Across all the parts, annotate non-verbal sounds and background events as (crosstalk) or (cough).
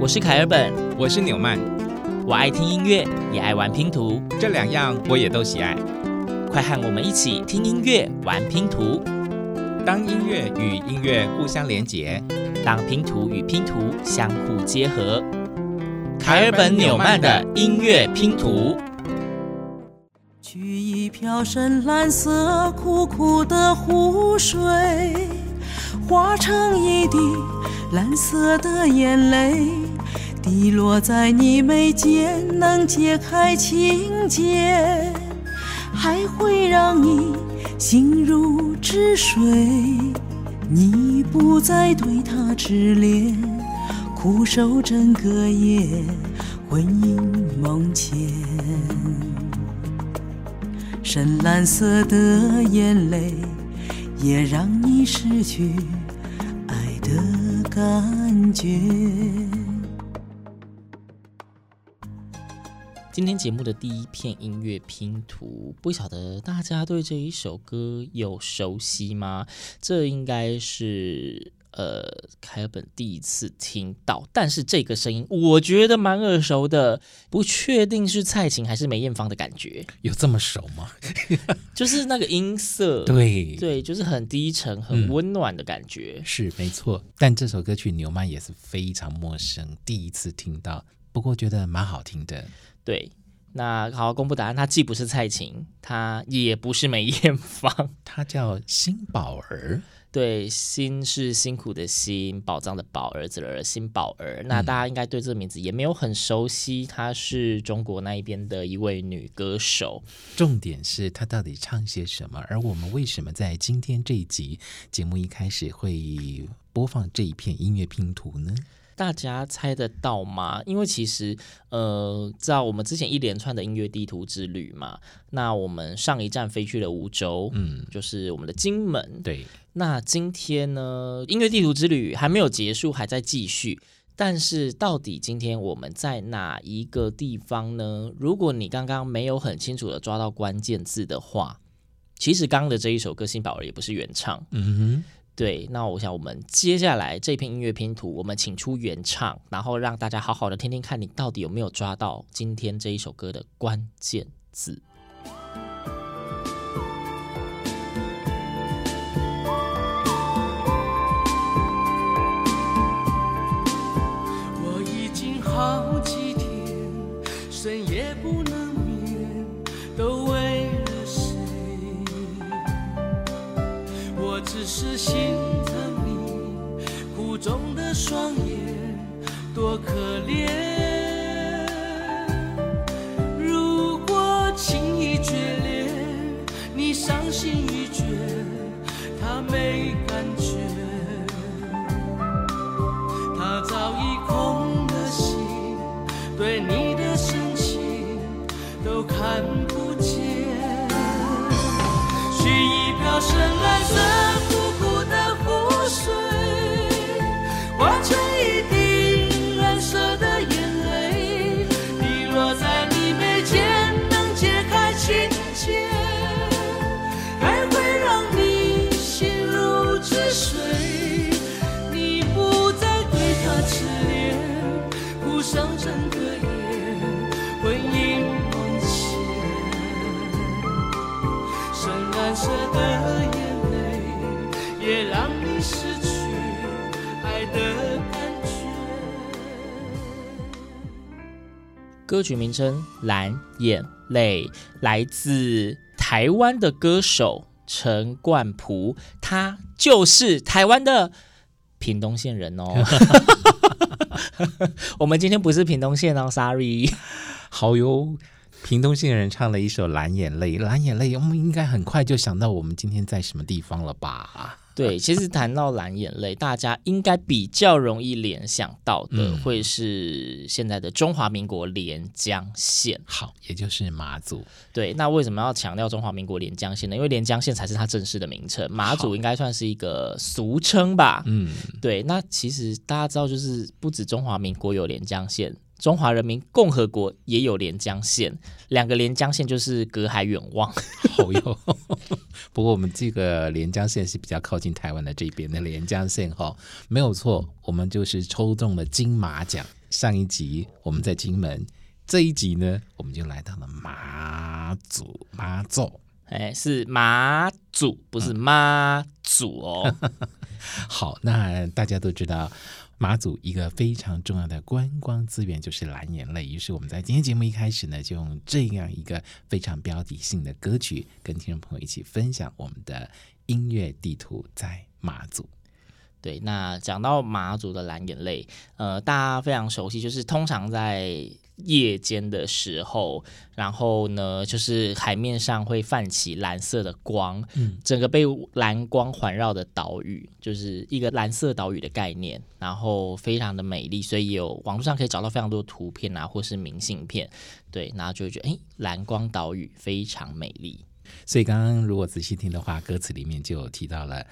我是凯尔本，我是纽曼，我爱听音乐，也爱玩拼图，这两样我也都喜爱。快和我们一起听音乐，玩拼图。当音乐与音乐互相连结，当拼图与拼图相互结合。凯尔本纽曼的音乐拼图。取一瓢深蓝色苦苦的湖水，化成一滴蓝色的眼泪。滴落在你眉间，能解开情结，还会让你心如止水。你不再对他痴恋，苦守整个夜，魂萦梦牵。深蓝色的眼泪，也让你失去爱的感觉。今天节目的第一片音乐拼图，不晓得大家对这一首歌有熟悉吗？这应该是呃凯尔本第一次听到，但是这个声音我觉得蛮耳熟的，不确定是蔡琴还是梅艳芳的感觉。有这么熟吗？就是那个音色，对对，就是很低沉、很温暖的感觉。嗯、是没错，但这首歌曲牛曼也是非常陌生，第一次听到，不过觉得蛮好听的。对，那好，公布答案。他既不是蔡琴，他也不是梅艳芳，(laughs) 他叫辛宝儿。对，辛是辛苦的辛，宝藏的宝，儿子的儿，辛宝儿。那大家应该对这个名字也没有很熟悉，她是中国那一边的一位女歌手。重点是她到底唱些什么？而我们为什么在今天这一集节目一开始会播放这一片音乐拼图呢？大家猜得到吗？因为其实，呃，知道我们之前一连串的音乐地图之旅嘛，那我们上一站飞去了梧州，嗯，就是我们的金门。对，那今天呢，音乐地图之旅还没有结束，还在继续。但是，到底今天我们在哪一个地方呢？如果你刚刚没有很清楚的抓到关键字的话，其实刚刚的这一首歌《新宝儿》也不是原唱。嗯哼。对，那我想我们接下来这片音乐拼图，我们请出原唱，然后让大家好好的听听看，你到底有没有抓到今天这一首歌的关键字。我已经好几天深夜不能是心疼你苦。中的双眼多可怜，歌曲名称《蓝眼泪》来自台湾的歌手陈冠蒲，他就是台湾的屏东县人哦。(laughs) 我们今天不是屏东县哦，sorry。好哟，屏东县人唱了一首《蓝眼泪》，蓝眼泪，我们应该很快就想到我们今天在什么地方了吧？(laughs) 对，其实谈到蓝眼泪，大家应该比较容易联想到的会是现在的中华民国连江县，嗯、好，也就是马祖。对，那为什么要强调中华民国连江县呢？因为连江县才是它正式的名称，马祖应该算是一个俗称吧。嗯，对。那其实大家知道，就是不止中华民国有连江县。中华人民共和国也有连江县，两个连江县就是隔海远望。好哟，不过我们这个连江县是比较靠近台湾的这边的连江县哈，没有错，我们就是抽中了金马奖。上一集我们在金门，这一集呢，我们就来到了马祖妈祖。哎，是马祖，不是妈祖哦。嗯、(laughs) 好，那大家都知道马祖一个非常重要的观光资源就是蓝眼泪。于是我们在今天节目一开始呢，就用这样一个非常标题性的歌曲，跟听众朋友一起分享我们的音乐地图在马祖。对，那讲到马祖的蓝眼泪，呃，大家非常熟悉，就是通常在夜间的时候，然后呢，就是海面上会泛起蓝色的光，嗯，整个被蓝光环绕的岛屿，就是一个蓝色岛屿的概念，然后非常的美丽，所以有网络上可以找到非常多图片啊，或是明信片，对，然后就会觉得，哎，蓝光岛屿非常美丽。所以刚刚如果仔细听的话，歌词里面就有提到了。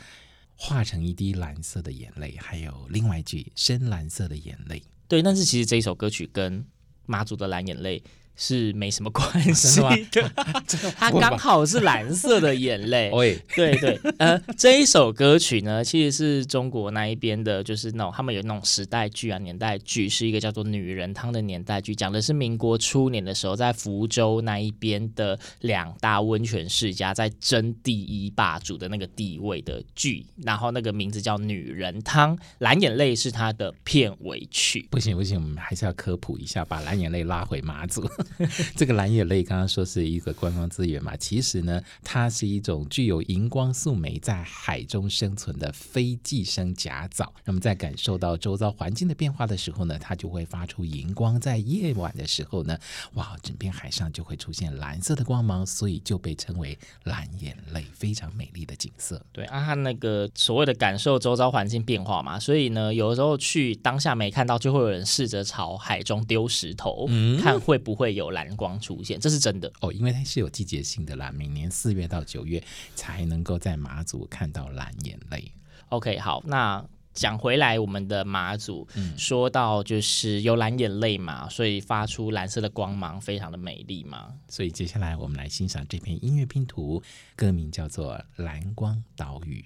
化成一滴蓝色的眼泪，还有另外一句深蓝色的眼泪。对，但是其实这一首歌曲跟妈祖的蓝眼泪。是没什么关系 (laughs) 的，(laughs) 它刚好是蓝色的眼泪。(laughs) 对对，呃，这一首歌曲呢，其实是中国那一边的，就是那种他们有那种时代剧啊、年代剧，是一个叫做《女人汤》的年代剧，讲的是民国初年的时候，在福州那一边的两大温泉世家在争第一霸主的那个地位的剧，然后那个名字叫《女人汤》，蓝眼泪是它的片尾曲。不行不行，我们还是要科普一下，把蓝眼泪拉回马祖。(laughs) 这个蓝眼泪刚刚说是一个观光资源嘛，其实呢，它是一种具有荧光素酶在海中生存的非寄生甲藻。那么在感受到周遭环境的变化的时候呢，它就会发出荧光。在夜晚的时候呢，哇，整片海上就会出现蓝色的光芒，所以就被称为蓝眼泪，非常美丽的景色。对啊，它那个所谓的感受周遭环境变化嘛，所以呢，有的时候去当下没看到，就会有人试着朝海中丢石头，嗯，看会不会。有蓝光出现，这是真的哦，因为它是有季节性的啦，每年四月到九月才能够在马祖看到蓝眼泪。OK，好，那讲回来，我们的马祖，嗯，说到就是有蓝眼泪嘛，所以发出蓝色的光芒，非常的美丽嘛。所以接下来我们来欣赏这篇音乐拼图，歌名叫做《蓝光岛屿》。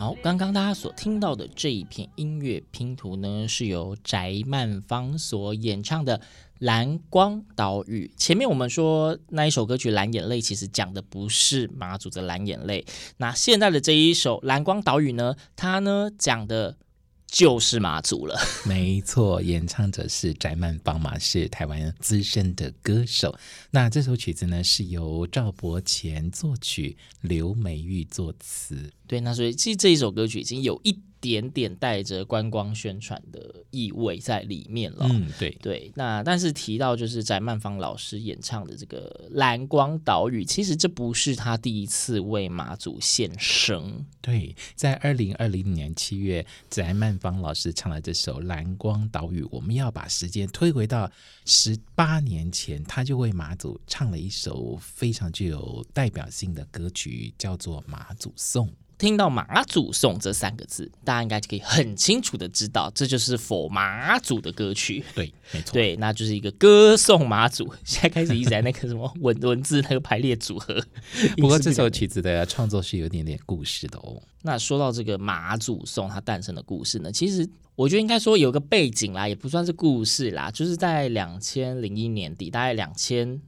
好，刚刚大家所听到的这一片音乐拼图呢，是由翟曼芳所演唱的。蓝光岛屿，前面我们说那一首歌曲《蓝眼泪》，其实讲的不是马祖的蓝眼泪。那现在的这一首《蓝光岛屿》呢，它呢讲的就是马祖了。(laughs) 没错，演唱者是翟曼芳嘛，是台湾资深的歌手。那这首曲子呢，是由赵伯乾作曲，刘美玉作词。对，那所以其实这一首歌曲已经有一。点点带着观光宣传的意味在里面了。嗯，对对。那但是提到就是翟曼芳老师演唱的这个《蓝光岛屿》，其实这不是他第一次为马祖献声。对，在二零二零年七月，翟曼芳老师唱了这首《蓝光岛屿》。我们要把时间推回到十八年前，他就为马祖唱了一首非常具有代表性的歌曲，叫做《马祖颂》。听到马祖颂这三个字，大家应该就可以很清楚的知道，这就是 for 马祖的歌曲。对，没错，对，那就是一个歌颂马祖。(laughs) 现在开始一直在那个什么文文字那个排列组合。(laughs) 不过这首曲子的创作是有点点故事的哦。那说到这个马祖颂它诞生的故事呢，其实我觉得应该说有个背景啦，也不算是故事啦，就是在两千零一年底，大概两千。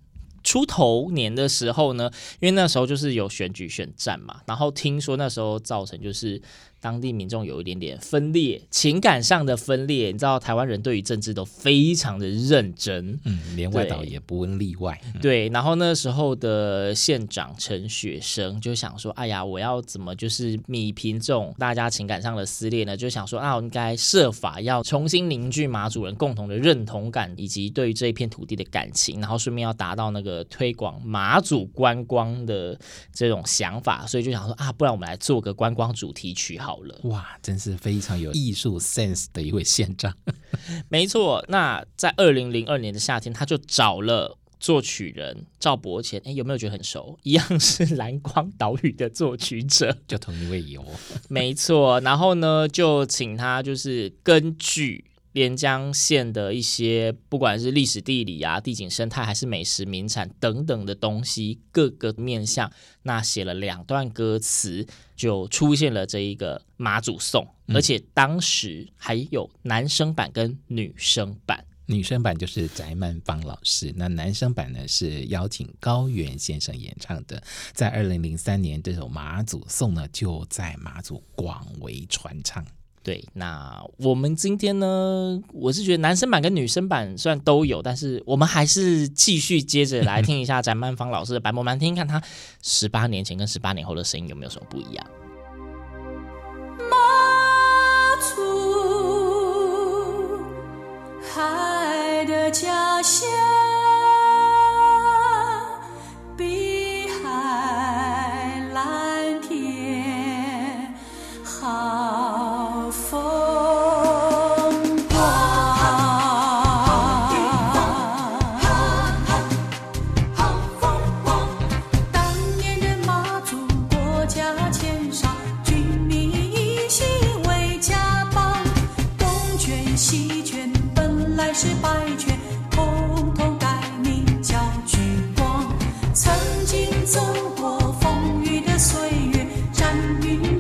出头年的时候呢，因为那时候就是有选举选战嘛，然后听说那时候造成就是当地民众有一点点分裂，情感上的分裂。你知道，台湾人对于政治都非常的认真，嗯，连外岛也不例外。对，嗯、对，然后那时候的县长陈雪生就想说：“哎呀，我要怎么就是弭平这种大家情感上的撕裂呢？就想说啊，我应该设法要重新凝聚马祖人共同的认同感，以及对于这一片土地的感情，然后顺便要达到那个推广马祖观光的这种想法，所以就想说啊，不然我们来做个观光主题曲好。”好了，哇，真是非常有艺术 sense 的一位县长。(laughs) 没错，那在二零零二年的夏天，他就找了作曲人赵伯谦。哎，有没有觉得很熟？一样是蓝光岛屿的作曲者，(laughs) 就同一位有。(laughs) 没错，然后呢，就请他就是根据。连江县的一些，不管是历史地理啊、地景生态，还是美食名产等等的东西，各个面向，那写了两段歌词，就出现了这一个马祖颂，而且当时还有男生版跟女生版。女生版就是翟曼芳老师，那男生版呢是邀请高原先生演唱的。在二零零三年，这首马祖颂呢就在马祖广为传唱。对，那我们今天呢，我是觉得男生版跟女生版虽然都有，但是我们还是继续接着来听一下翟曼芳老师的版本，我们来听看他十八年前跟十八年后的声音有没有什么不一样。马祖，海的家乡。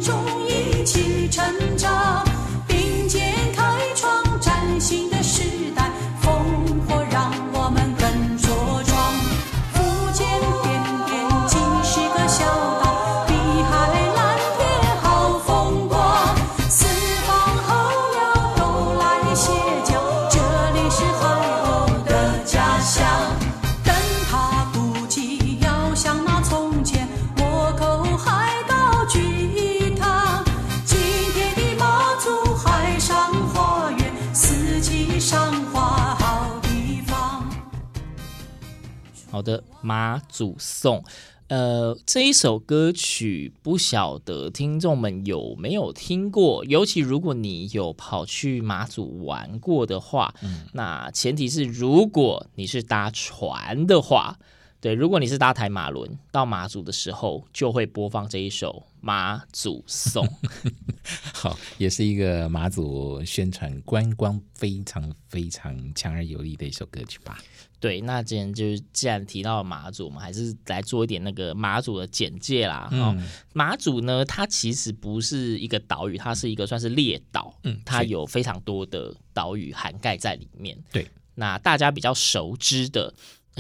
中的马祖颂，呃，这一首歌曲不晓得听众们有没有听过，尤其如果你有跑去马祖玩过的话，嗯，那前提是如果你是搭船的话，对，如果你是搭台马轮到马祖的时候，就会播放这一首马祖颂。(laughs) 好，也是一个马祖宣传观光非常非常强而有力的一首歌曲吧。对，那既然就是既然提到了马祖，我们还是来做一点那个马祖的简介啦。嗯、哦，马祖呢，它其实不是一个岛屿，它是一个算是列岛。嗯，它有非常多的岛屿涵盖在里面。对，那大家比较熟知的，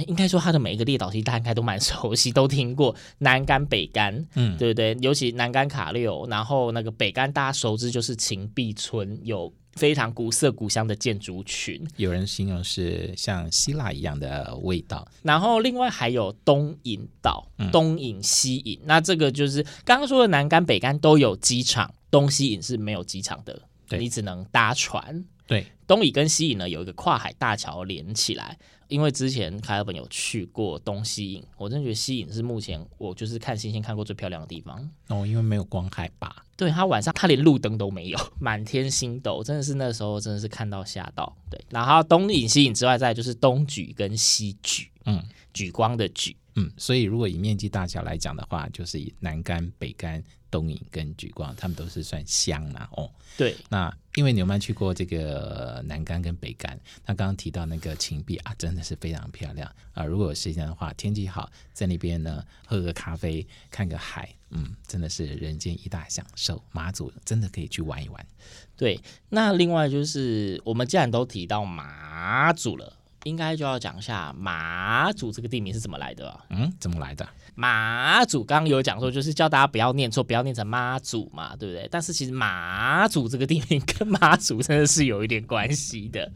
应该说它的每一个列岛，其实大家应该都蛮 (laughs) 熟悉，都听过南竿、北竿，嗯，对不对？尤其南竿卡六，然后那个北竿大家熟知就是秦壁村有。非常古色古香的建筑群，有人形容是像希腊一样的味道。然后另外还有东引岛，嗯、东引、西引，那这个就是刚刚说的南竿、北竿都有机场，东西引是没有机场的，对你只能搭船。对，东引跟西引呢有一个跨海大桥连起来。因为之前凯尔本有去过东西引，我真的觉得西引是目前我就是看星星看过最漂亮的地方。哦，因为没有光害吧？对，它晚上它连路灯都没有，满天星斗，真的是那时候真的是看到吓到。对，然后东引西引之外，再就是东举跟西举，嗯，举光的举，嗯，所以如果以面积大小来讲的话，就是以南竿、北竿。东引跟举光，他们都是算乡嘛，哦，对。那因为牛曼去过这个南干跟北干，那刚刚提到那个芹壁啊，真的是非常漂亮啊。如果有时间的话，天气好，在那边呢喝个咖啡，看个海，嗯，真的是人间一大享受。马祖真的可以去玩一玩。对，那另外就是我们既然都提到马祖了。应该就要讲一下马祖这个地名是怎么来的。嗯，怎么来的？马祖刚刚有讲说，就是叫大家不要念错，不要念成妈祖嘛，对不对？但是其实马祖这个地名跟妈祖真的是有一点关系的。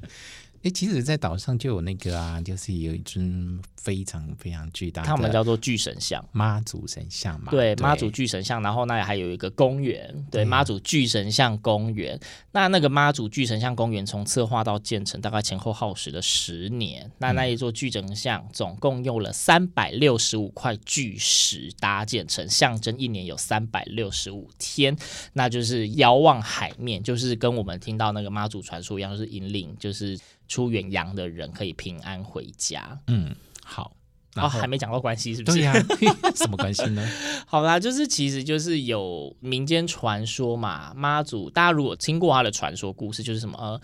哎，其实，在岛上就有那个啊，就是有一尊非常非常巨大的，他们叫做巨神像，妈祖神像嘛。对，妈祖巨神像，然后那里还有一个公园，对，妈祖巨神像公园。那那个妈祖巨神像公园从策划到建成，大概前后耗时了十年。那那一座巨神像总共用了三百六十五块巨石搭建成，象征一年有三百六十五天，那就是遥望海面，就是跟我们听到那个妈祖传说一样，就是引领，就是。出远洋的人可以平安回家。嗯，好。然后、哦、还没讲到关系，是不是？对呀、啊，(laughs) 什么关系呢？(laughs) 好啦，就是其实就是有民间传说嘛，妈祖，大家如果听过他的传说故事，就是什么呃。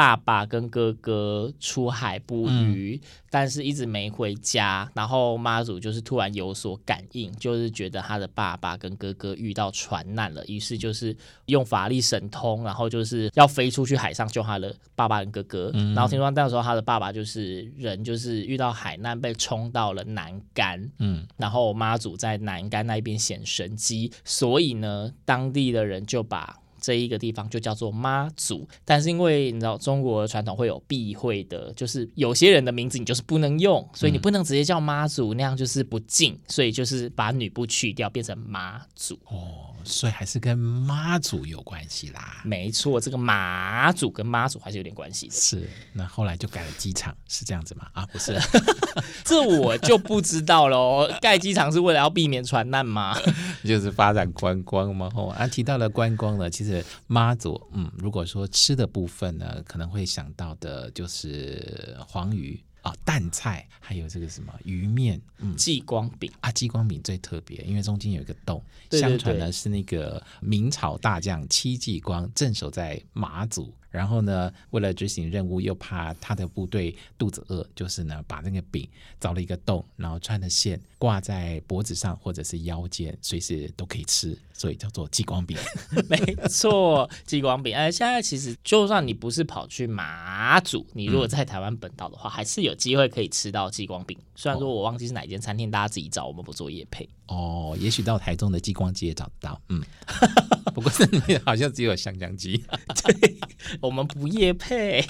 爸爸跟哥哥出海捕鱼，嗯、但是一直没回家。然后妈祖就是突然有所感应，就是觉得他的爸爸跟哥哥遇到船难了，于是就是用法力神通，然后就是要飞出去海上救他的爸爸跟哥哥。嗯、然后听说那时候他的爸爸就是人，就是遇到海难被冲到了南竿。嗯，然后妈祖在南竿那边显神机，所以呢，当地的人就把。这一个地方就叫做妈祖，但是因为你知道中国传统会有避讳的，就是有些人的名字你就是不能用，所以你不能直接叫妈祖，那样就是不敬，所以就是把女部去掉，变成妈祖。哦，所以还是跟妈祖有关系啦。没错，这个妈祖跟妈祖还是有点关系的。是，那后来就改了机场，是这样子吗？啊，不是，(laughs) 这我就不知道喽。盖机场是为了要避免船难吗？(laughs) 就是发展观光嘛。哦啊，提到了观光呢，其实。是妈祖，嗯，如果说吃的部分呢，可能会想到的就是黄鱼啊、哦、淡菜，还有这个什么鱼面，嗯，继光饼。啊，继光饼最特别，因为中间有一个洞，对对对，相传呢是那个明朝大将戚继光镇守在马祖。然后呢，为了执行任务，又怕他的部队肚子饿，就是呢，把那个饼凿了一个洞，然后穿的线挂在脖子上或者是腰间，随时都可以吃，所以叫做激光饼。(laughs) 没错，激光饼。哎，现在其实就算你不是跑去马祖，你如果在台湾本岛的话，嗯、还是有机会可以吃到激光饼。虽然说我忘记是哪间餐厅，大家自己找，我们不做夜配。哦，也许到台中的激光街也找得到。嗯，(laughs) 不过这里面好像只有香香鸡。(laughs) 对。我们不夜配，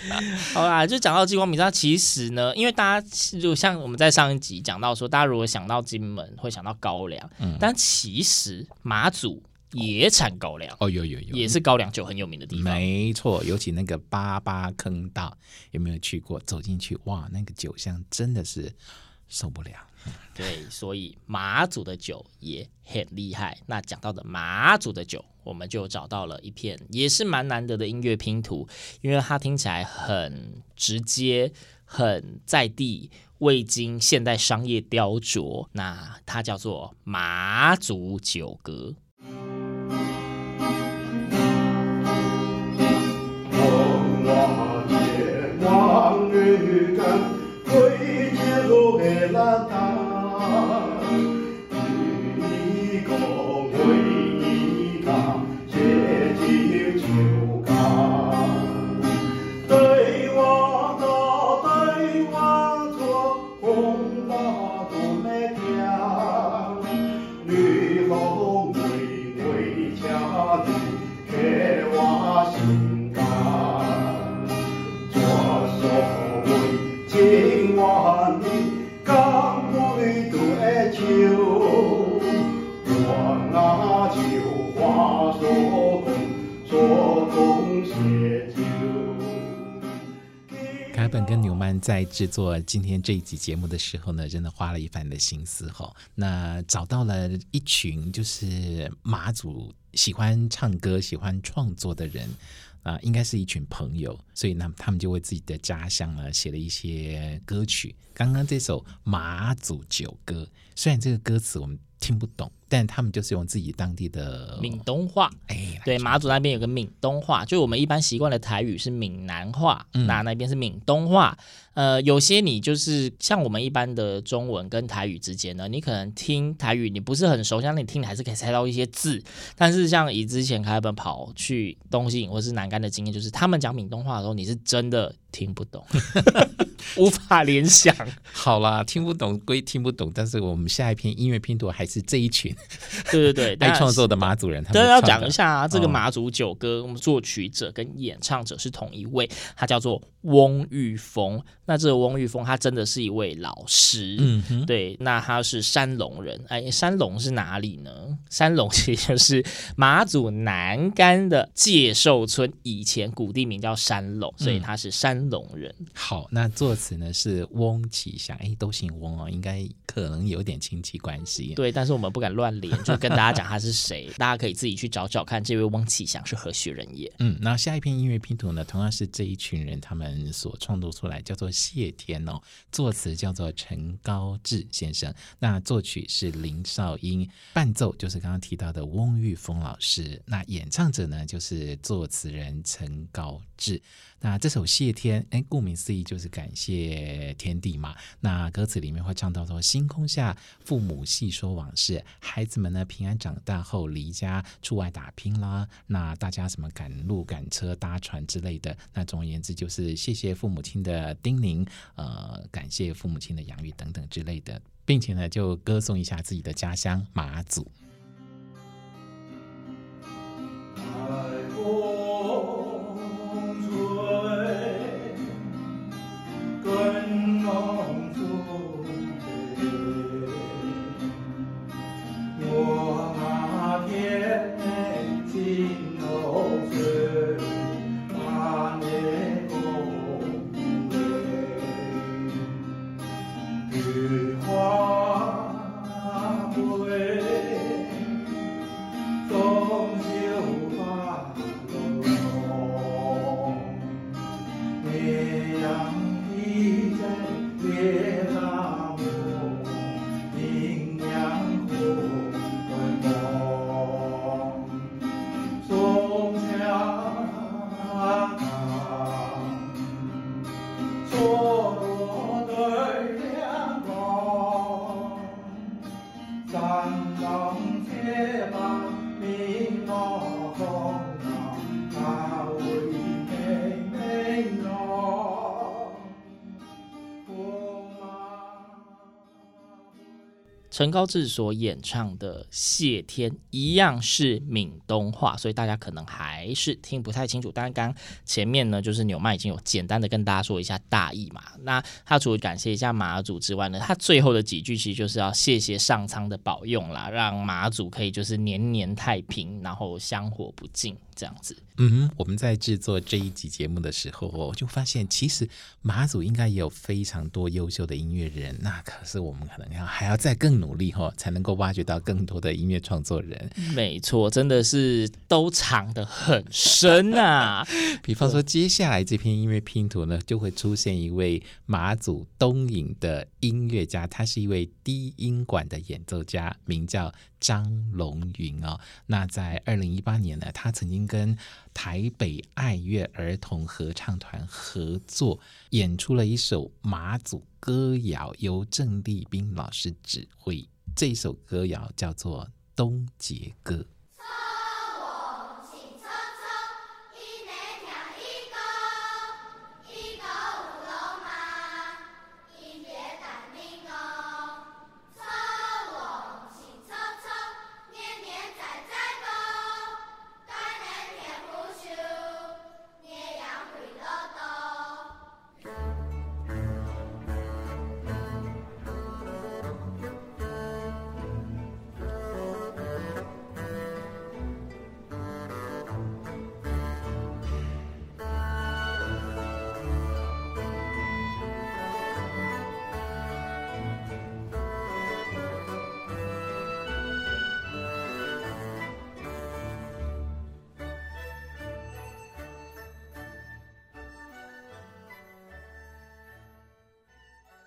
好啦，就讲到激光饼，它其实呢，因为大家就像我们在上一集讲到说，大家如果想到金门会想到高粱，嗯，但其实马祖也产高粱哦，有有有，也是高粱酒很有名的地方，没错，尤其那个八八坑道，有没有去过？走进去，哇，那个酒香真的是受不了。对，所以马祖的酒也很厉害。那讲到的马祖的酒，我们就找到了一片也是蛮难得的音乐拼图，因为它听起来很直接、很在地，未经现代商业雕琢。那它叫做马祖酒歌。开本跟纽曼在制作今天这一集节目的时候呢，真的花了一番的心思哈。那找到了一群就是马祖喜欢唱歌、喜欢创作的人啊，应该是一群朋友，所以呢，他们就为自己的家乡呢写了一些歌曲。刚刚这首《马祖酒歌》，虽然这个歌词我们听不懂。但他们就是用自己当地的闽东话。哎，对，马祖那边有个闽东话，就我们一般习惯的台语是闽南话，嗯、那那边是闽东话。呃，有些你就是像我们一般的中文跟台语之间呢，你可能听台语你不是很熟，像你听你还是可以猜到一些字。但是像以之前开本跑去东西或是南竿的经验，就是他们讲闽东话的时候，你是真的听不懂，(laughs) 无法联想。好啦，听不懂归听不懂，但是我们下一篇音乐拼图还是这一群，对 (laughs) 对对，(laughs) 爱创作的马祖人，他要讲一下、啊、这个马祖九歌，我们作曲者跟演唱者是同一位，他叫做翁玉峰。那这个翁玉峰，他真的是一位老师，嗯哼，对。那他是山龙人，哎，山龙是哪里呢？山龙其实就是马祖南竿的界寿村，以前古地名叫山龙，所以他是山龙人。嗯、好，那作词呢是翁启祥，哎，都姓翁哦，应该可能有点亲戚关系。对，但是我们不敢乱连，就跟大家讲他是谁，(laughs) 大家可以自己去找找看，这位翁启祥是何许人也。嗯，那下一篇音乐拼图呢，同样是这一群人他们所创作出来，叫做。谢天哦，作词叫做陈高志先生，那作曲是林少英，伴奏就是刚刚提到的翁玉峰老师，那演唱者呢就是作词人陈高志。那这首谢天，哎，顾名思义就是感谢天地嘛。那歌词里面会唱到说，星空下父母细说往事，孩孩子们呢平安长大后离家出外打拼啦。那大家什么赶路、赶车、搭船之类的，那总而言之就是谢谢父母亲的叮咛，呃，感谢父母亲的养育等等之类的，并且呢就歌颂一下自己的家乡马祖。Yeah. 陈高志所演唱的《谢天》一样是闽东话，所以大家可能还是听不太清楚。当然，刚前面呢，就是纽麦已经有简单的跟大家说一下大意嘛。那他除了感谢一下马祖之外呢，他最后的几句其实就是要谢谢上苍的保佑啦，让马祖可以就是年年太平，然后香火不尽这样子。嗯，我们在制作这一集节目的时候，我就发现其实马祖应该也有非常多优秀的音乐人，那可是我们可能要还要再更努力哈，才能够挖掘到更多的音乐创作人。没错，真的是都藏得很深啊。(laughs) 比方说，接下来这篇音乐拼图呢，就会出现一位马祖东引的音乐家，他是一位低音管的演奏家，名叫张龙云哦。那在二零一八年呢，他曾经跟台北爱乐儿童合唱团合作演出了一首马祖歌谣，由郑立斌老师指挥。这首歌谣叫做《东结歌》。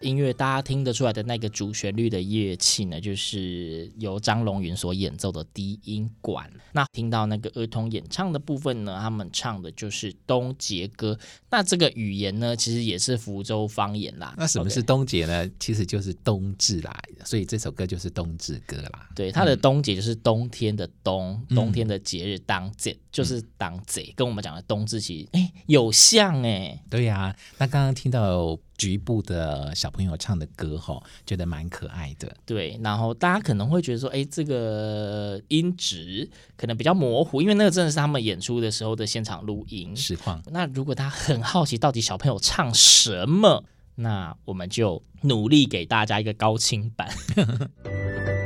音乐，大家听得出来的那个主旋律的乐器呢，就是由张龙云所演奏的低音管。那听到那个儿童演唱的部分呢，他们唱的就是东杰歌。那这个语言呢，其实也是福州方言啦。那什么是东杰呢.其实就是冬至啦，所以这首歌就是冬至歌啦。对，它的冬节就是冬天的冬，嗯、冬天的节日当节就是当节，跟我们讲的冬至其实哎有像哎。对呀、啊，那刚刚听到。局部的小朋友唱的歌吼，觉得蛮可爱的。对，然后大家可能会觉得说，哎，这个音质可能比较模糊，因为那个真的是他们演出的时候的现场录音实况。那如果他很好奇到底小朋友唱什么，那我们就努力给大家一个高清版。(laughs)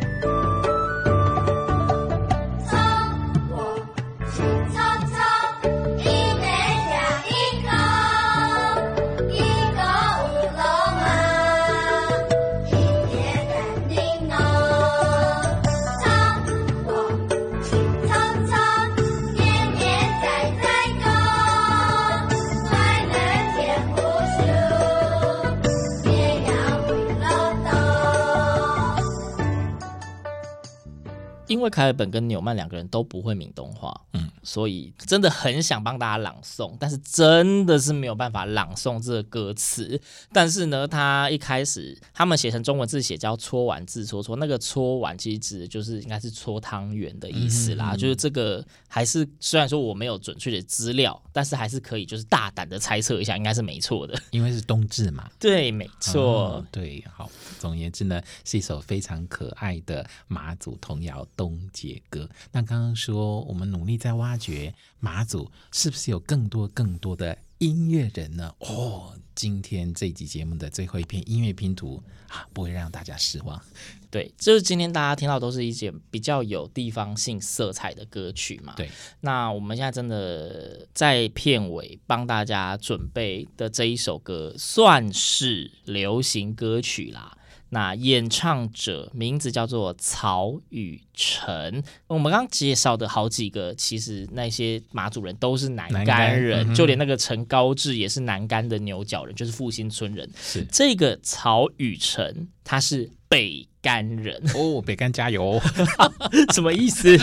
凯尔本跟纽曼两个人都不会闽东话，所以真的很想帮大家朗诵，但是真的是没有办法朗诵这个歌词。但是呢，他一开始他们写成中文字写叫“搓碗字搓搓”，那个“搓碗”其实指的就是应该是搓汤圆的意思啦。嗯嗯嗯，就是这个还是虽然说我没有准确的资料，但是还是可以就是大胆的猜测一下，应该是没错的，因为是冬至嘛。(laughs) 对，没错。哦，对，好。总而言之呢，是一首非常可爱的马祖童谣。冬节歌。那刚刚说，我们努力在挖掘马祖，是不是有更多更多的音乐人呢？哦，今天这集节目的最后一篇音乐拼图啊，不会让大家失望。对，就是今天大家听到都是一些比较有地方性色彩的歌曲嘛。对，那我们现在真的在片尾帮大家准备的这一首歌，算是流行歌曲啦。那演唱者名字叫做曹雨辰。我们刚刚介绍的好几个，其实那些马祖人都是南干人，就连那个陈高志也是南干的牛角人，就是复兴村人。是这个曹雨辰，他是北竿人哦，北竿加油，(laughs) 什么意思？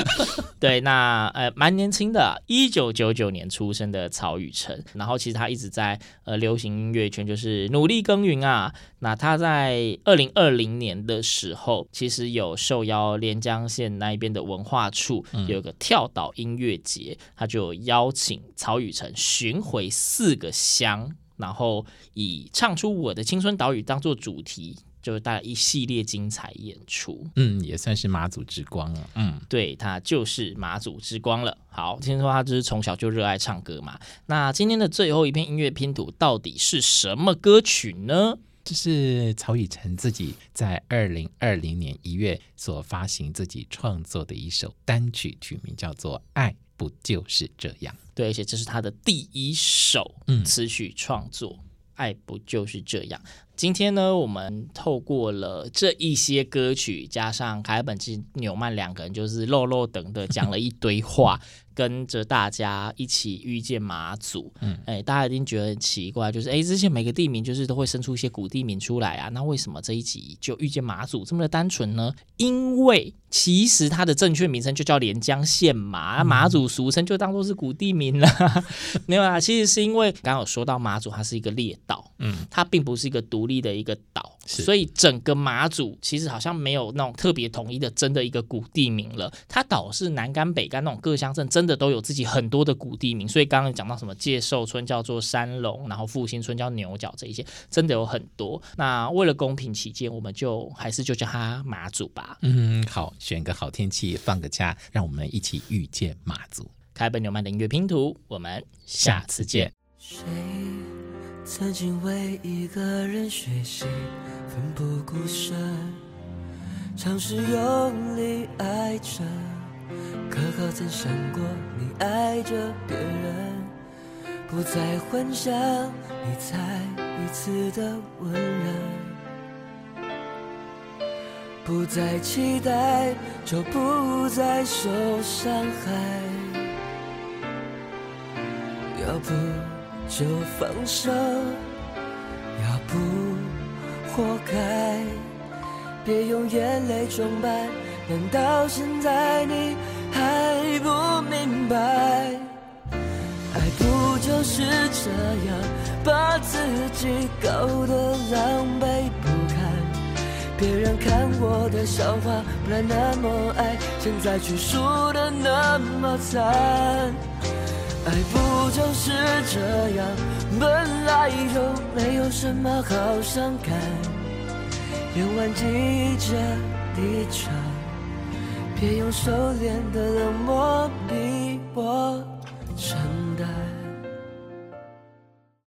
对，那呃蛮年轻的，一九九九年出生的曹宇辰，然后其实他一直在呃流行音乐圈就是努力耕耘啊。那他在二零二零年的时候，其实有受邀连江县那一边的文化处有个跳岛音乐节，他就邀请曹宇辰巡回四个乡，然后以唱出我的青春岛屿当做主题。就是带来一系列精彩演出，嗯，也算是马祖之光了，嗯，对，他就是马祖之光了。好，听说他就是从小就热爱唱歌嘛。那今天的最后一篇音乐拼图到底是什么歌曲呢？这是曹雨辰自己在二零二零年一月所发行自己创作的一首单曲，曲名叫做《爱不就是这样》。对，而且这是他的第一首词曲创作，嗯，《爱不就是这样》。今天呢，我们透过了这一些歌曲，加上凯尔本及纽曼两个人，就是漏漏等的讲了一堆话。跟着大家一起遇见马祖，嗯，哎，大家一定觉得很奇怪，就是哎，之前每个地名就是都会生出一些古地名出来啊，那为什么这一集就遇见马祖这么的单纯呢？因为其实它的正确名称就叫连江县嘛，马祖俗称就当做是古地名了，(laughs) 没有啊，其实是因为刚刚有说到马祖它是一个列岛，嗯，它并不是一个独立的一个岛，所以整个马祖其实好像没有那种特别统一的真的一个古地名了，它岛是南干北干那种各乡镇真。的都有自己很多的古地名，所以刚刚讲到什么介寿村叫做山龙，然后复兴村叫牛角，这一些真的有很多。那为了公平起见，我们就还是就叫它马祖吧。嗯，好，选个好天气放个假，让我们一起遇见马祖。开本纽曼的音乐拼图，我们下次见。谁曾经为一个人学习，奋不顾身，尝试用力爱着。可可曾想过，你爱着别人，不再幻想你再一次的温柔，不再期待，就不再受伤害。要不就放手，要不活该。别用眼泪装扮，难道现在你还不明白？爱不就是这样，把自己搞得狼狈不堪？别人看我的笑话，本来那么爱，现在却输得那么惨。爱不就是这样，本来就没有什么好伤感，演完记着离场，别用收敛的冷漠逼我承担。